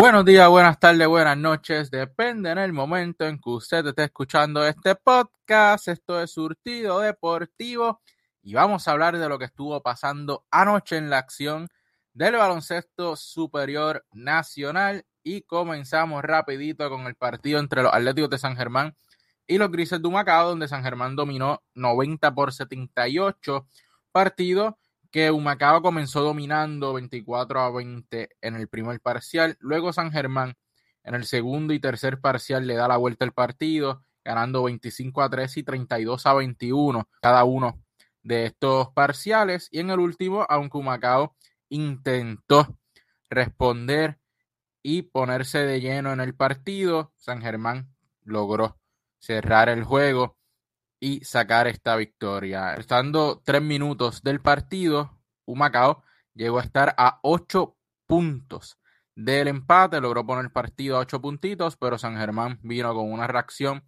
Buenos días, buenas tardes, buenas noches. Depende en el momento en que usted esté escuchando este podcast. Esto es Surtido Deportivo y vamos a hablar de lo que estuvo pasando anoche en la acción del baloncesto superior nacional y comenzamos rapidito con el partido entre los Atléticos de San Germán y los Grises de Humacao, donde San Germán dominó 90 por 78 partido que Humacao comenzó dominando 24 a 20 en el primer parcial. Luego San Germán en el segundo y tercer parcial le da la vuelta al partido, ganando 25 a 3 y 32 a 21 cada uno de estos parciales. Y en el último, aunque Humacao intentó responder y ponerse de lleno en el partido, San Germán logró cerrar el juego y sacar esta victoria. Estando tres minutos del partido, Humacao llegó a estar a ocho puntos del empate, logró poner el partido a ocho puntitos, pero San Germán vino con una reacción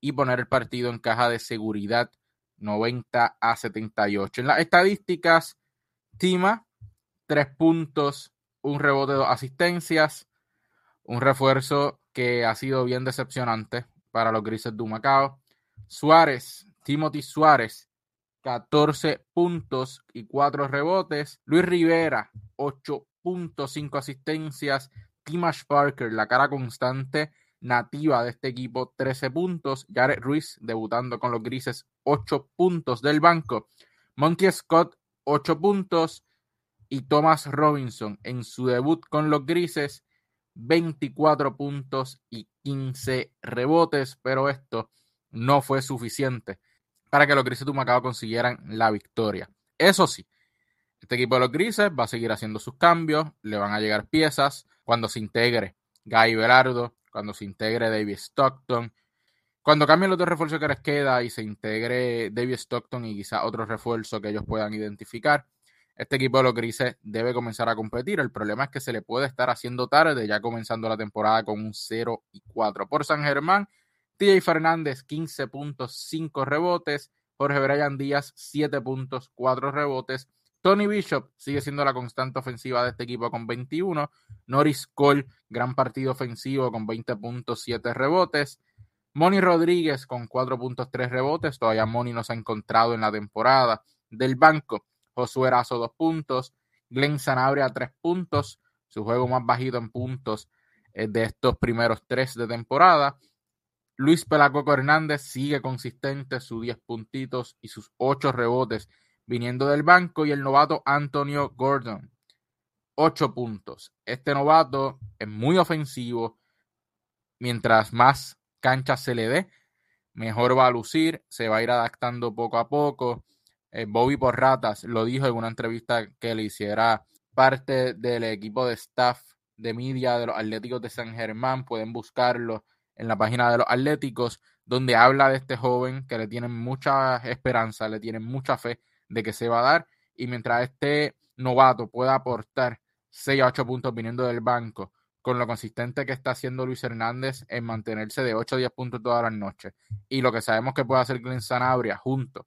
y poner el partido en caja de seguridad 90 a 78. En las estadísticas, Tima, tres puntos, un rebote, dos asistencias, un refuerzo que ha sido bien decepcionante para los grises de Humacao. Suárez, Timothy Suárez, 14 puntos y 4 rebotes. Luis Rivera, 8.5 asistencias. Timash Parker, la cara constante nativa de este equipo, 13 puntos. Jared Ruiz, debutando con los grises, 8 puntos del banco. Monty Scott, 8 puntos. Y Thomas Robinson, en su debut con los grises, 24 puntos y 15 rebotes. Pero esto no fue suficiente para que los Grises de Humacao consiguieran la victoria. Eso sí, este equipo de los Grises va a seguir haciendo sus cambios, le van a llegar piezas cuando se integre Guy Velardo, cuando se integre David Stockton, cuando cambien los dos refuerzos que les queda y se integre David Stockton y quizá otro refuerzo que ellos puedan identificar, este equipo de los grises debe comenzar a competir. El problema es que se le puede estar haciendo tarde, ya comenzando la temporada con un 0 y 4. Por San Germán, TJ Fernández, 15 puntos, 5 rebotes. Jorge Brian Díaz, 7 puntos, 4 rebotes. Tony Bishop sigue siendo la constante ofensiva de este equipo con 21. Norris Cole, gran partido ofensivo con 20 puntos, 7 rebotes. Moni Rodríguez con 4 puntos, 3 rebotes. Todavía Moni no se ha encontrado en la temporada. Del banco, Josué Erazo, 2 puntos. Glenn Sanabria, 3 puntos. Su juego más bajito en puntos de estos primeros 3 de temporada. Luis Pelacoco Hernández sigue consistente, sus 10 puntitos y sus 8 rebotes viniendo del banco. Y el novato Antonio Gordon, 8 puntos. Este novato es muy ofensivo. Mientras más canchas se le dé, mejor va a lucir. Se va a ir adaptando poco a poco. Eh, Bobby Porratas lo dijo en una entrevista que le hiciera parte del equipo de staff de media de los Atléticos de San Germán. Pueden buscarlo en la página de los Atléticos, donde habla de este joven que le tienen mucha esperanza, le tienen mucha fe de que se va a dar. Y mientras este novato pueda aportar 6 a 8 puntos viniendo del banco, con lo consistente que está haciendo Luis Hernández en mantenerse de 8 a 10 puntos todas las noches, y lo que sabemos que puede hacer Glenn Sanabria junto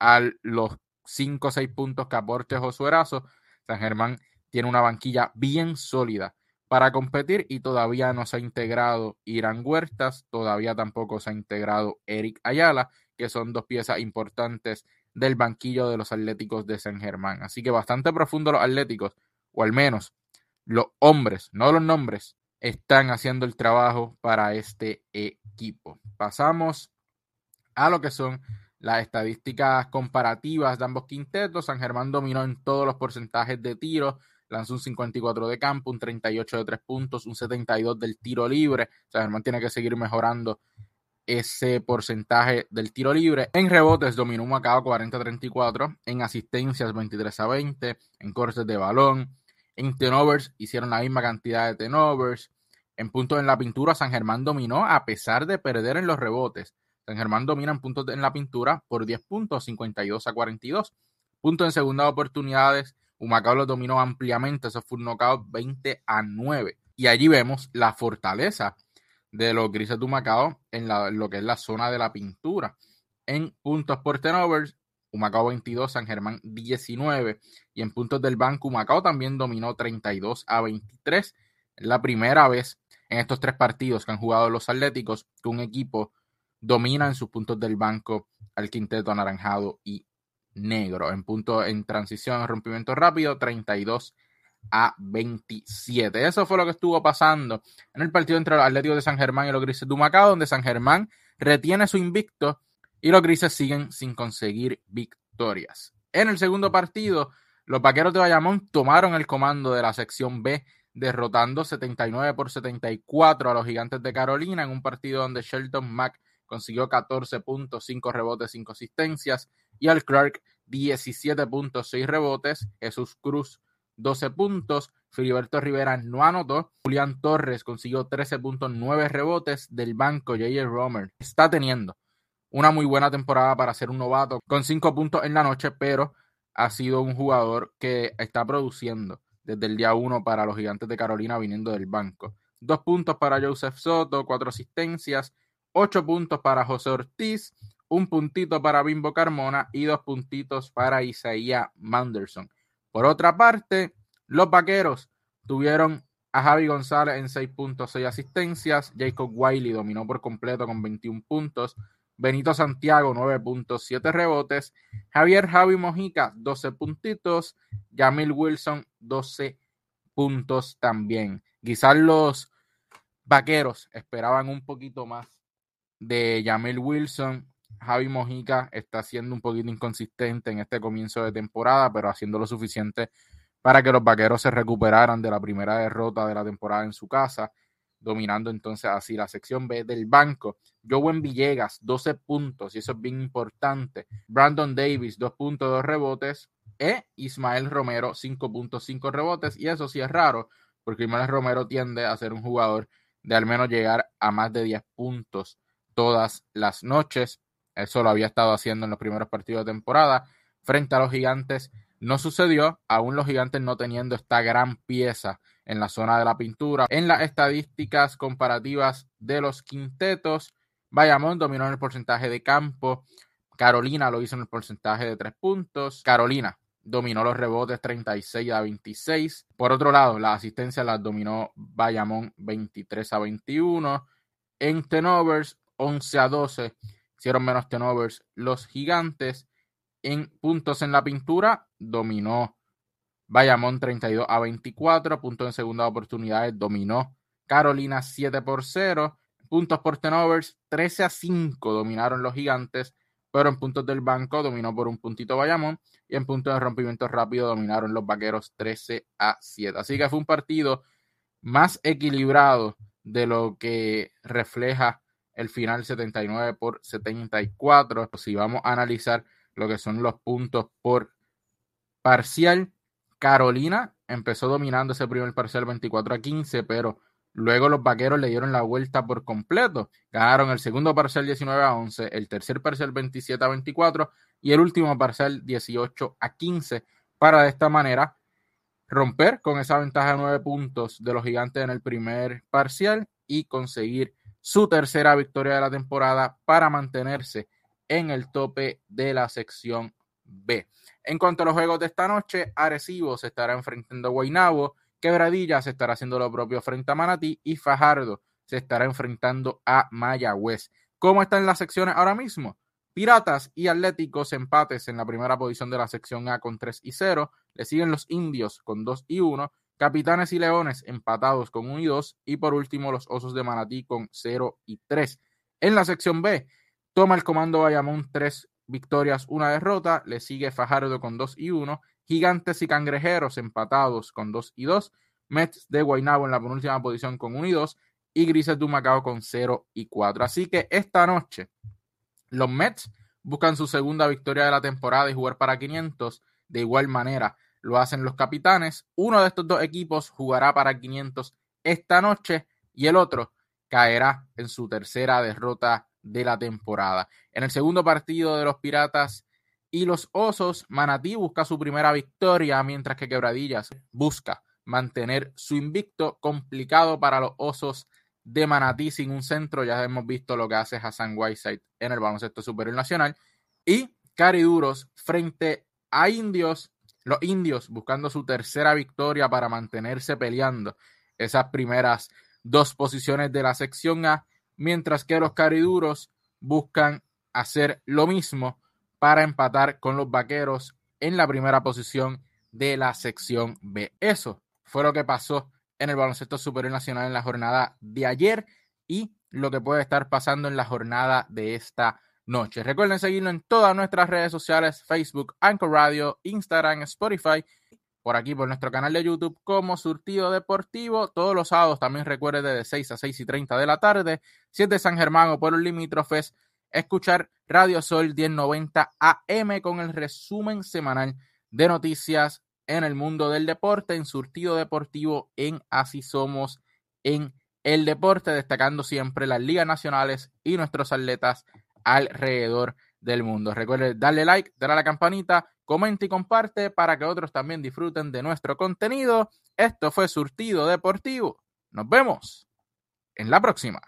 a los 5 o 6 puntos que aporte Josué Erazo, San Germán tiene una banquilla bien sólida para competir y todavía no se ha integrado Irán Huertas, todavía tampoco se ha integrado Eric Ayala, que son dos piezas importantes del banquillo de los Atléticos de San Germán. Así que bastante profundo los Atléticos, o al menos los hombres, no los nombres, están haciendo el trabajo para este equipo. Pasamos a lo que son las estadísticas comparativas de ambos quintetos. San Germán dominó en todos los porcentajes de tiro, lanzó un 54 de campo, un 38 de tres puntos, un 72 del tiro libre. O sea, Germán tiene que seguir mejorando ese porcentaje del tiro libre. En rebotes dominó un Macao 40-34, en asistencias 23 a 20, en cortes de balón, en tenovers hicieron la misma cantidad de tenovers. En puntos en la pintura, San Germán dominó a pesar de perder en los rebotes. San Germán domina en puntos en la pintura por 10 puntos, 52 a 42. Puntos en segundas oportunidades, Humacao lo dominó ampliamente, eso fue un knockout 20 a 9. Y allí vemos la fortaleza de los grises de Humacao en, lo que es la zona de la pintura. En puntos por turnovers, Humacao 22, San Germán 19. Y en puntos del banco, Humacao también dominó 32 a 23. Es la primera vez en estos tres partidos que han jugado los Atléticos que un equipo domina en sus puntos del banco al quinteto anaranjado y negro. En punto en transición, rompimiento rápido, 32 a 27. Eso fue lo que estuvo pasando en el partido entre los Atléticos de San Germán y los Grises de Humacao, donde San Germán retiene su invicto y los Grises siguen sin conseguir victorias. En el segundo partido, los Vaqueros de Bayamón tomaron el comando de la sección B, derrotando 79 por 74 a los Gigantes de Carolina en un partido donde Shelton Mack consiguió 14 puntos, 5 rebotes, 5 asistencias y al Clark 17 puntos, 6 rebotes, Jesús Cruz 12 puntos, Filiberto Rivera no anotó, Julián Torres consiguió 13 puntos, 9 rebotes del banco, J.J. Romer está teniendo una muy buena temporada para ser un novato, con 5 puntos en la noche, pero ha sido un jugador que está produciendo desde el día 1 para los gigantes de Carolina viniendo del banco. Dos puntos para Joseph Soto, cuatro asistencias, ocho puntos para José Ortiz, un puntito para Bimbo Carmona y dos puntitos para Isaiah Manderson. Por otra parte, los vaqueros tuvieron a Javi González en 6 puntos, 6 asistencias. Jacob Wiley dominó por completo con 21 puntos. Benito Santiago, 9 puntos, 7 rebotes. Javier Javi Mojica, 12 puntitos. Jamil Wilson, 12 puntos también. Quizás los vaqueros esperaban un poquito más de Jamil Wilson. Javi Mojica está siendo un poquito inconsistente en este comienzo de temporada, pero haciendo lo suficiente para que los vaqueros se recuperaran de la primera derrota de la temporada en su casa, dominando entonces así la sección B del banco. Joven Villegas, 12 puntos, y eso es bien importante. Brandon Davis, 2 puntos, 2 rebotes. E Ismael Romero, 5 puntos, 5 rebotes. Y eso sí es raro, porque Ismael Romero tiende a ser un jugador de al menos llegar a más de 10 puntos todas las noches. Eso lo había estado haciendo en los primeros partidos de temporada. Frente a los gigantes no sucedió, aún los gigantes no teniendo esta gran pieza en la zona de la pintura. En las estadísticas comparativas de los quintetos, Bayamón dominó en el porcentaje de campo. Carolina lo hizo en el porcentaje de tres puntos. Carolina dominó los rebotes 36 a 26. Por otro lado, la asistencia las dominó Bayamón 23 a 21. En tenovers, 11 a 12. Hicieron menos tenovers los gigantes. En puntos en la pintura, dominó Bayamón 32 a 24. Puntos en segunda oportunidades, dominó Carolina 7 por 0. Puntos por tenovers, 13 a 5 dominaron los gigantes. Pero en puntos del banco dominó por un puntito Bayamón. Y en puntos de rompimiento rápido dominaron los vaqueros 13 a 7. Así que fue un partido más equilibrado de lo que refleja el final 79 por 74. Si vamos a analizar lo que son los puntos por parcial, Carolina empezó dominando ese primer parcial 24 a 15, pero luego los vaqueros le dieron la vuelta por completo. Ganaron el segundo parcial 19 a 11, el tercer parcial 27 a 24 y el último parcial 18 a 15 para de esta manera romper con esa ventaja de 9 puntos de los gigantes en el primer parcial y conseguir su tercera victoria de la temporada para mantenerse en el tope de la sección B. En cuanto a los juegos de esta noche, Arecibo se estará enfrentando a Guaynabo, Quebradilla se estará haciendo lo propio frente a Manatí y Fajardo se estará enfrentando a Mayagüez. ¿Cómo están las secciones ahora mismo? Piratas y Atléticos empates en la primera posición de la sección A con 3 y 0. Le siguen los Indios con 2 y 1. Capitanes y Leones empatados con 1 y 2. Y por último, los Osos de Manatí con 0 y 3. En la sección B, toma el comando Bayamón 3 victorias, una derrota. Le sigue Fajardo con 2 y 1. Gigantes y Cangrejeros empatados con 2 y 2. Mets de Guaynabo en la penúltima posición con 1 y 2. Y Grises de Macao con 0 y 4. Así que esta noche, los Mets buscan su segunda victoria de la temporada y jugar para 500. De igual manera, lo hacen los capitanes. Uno de estos dos equipos jugará para 500 esta noche y el otro caerá en su tercera derrota de la temporada. En el segundo partido de los Piratas y los Osos, Manatí busca su primera victoria, mientras que Quebradillas busca mantener su invicto complicado para los Osos de Manatí sin un centro. Ya hemos visto lo que hace Hassan Whiteside en el baloncesto superior nacional. Y Cariduros frente a Indios los indios buscando su tercera victoria para mantenerse peleando esas primeras dos posiciones de la sección A, mientras que los cariduros buscan hacer lo mismo para empatar con los vaqueros en la primera posición de la sección B. Eso fue lo que pasó en el baloncesto superior nacional en la jornada de ayer y lo que puede estar pasando en la jornada de esta noche. Recuerden seguirnos en todas nuestras redes sociales, Facebook, Anchor Radio, Instagram, Spotify, por aquí por nuestro canal de YouTube como Surtido Deportivo. Todos los sábados también recuerde de 6 a 6 y 30 de la tarde, si es de San Germán o por los limítrofes, escuchar Radio Sol 1090 AM con el resumen semanal de noticias en el mundo del deporte, en Surtido Deportivo, en Así Somos, en el deporte, destacando siempre las ligas nacionales y nuestros atletas alrededor del mundo. Recuerde darle like, darle a la campanita, comenta y comparte para que otros también disfruten de nuestro contenido. Esto fue Surtido Deportivo. Nos vemos en la próxima.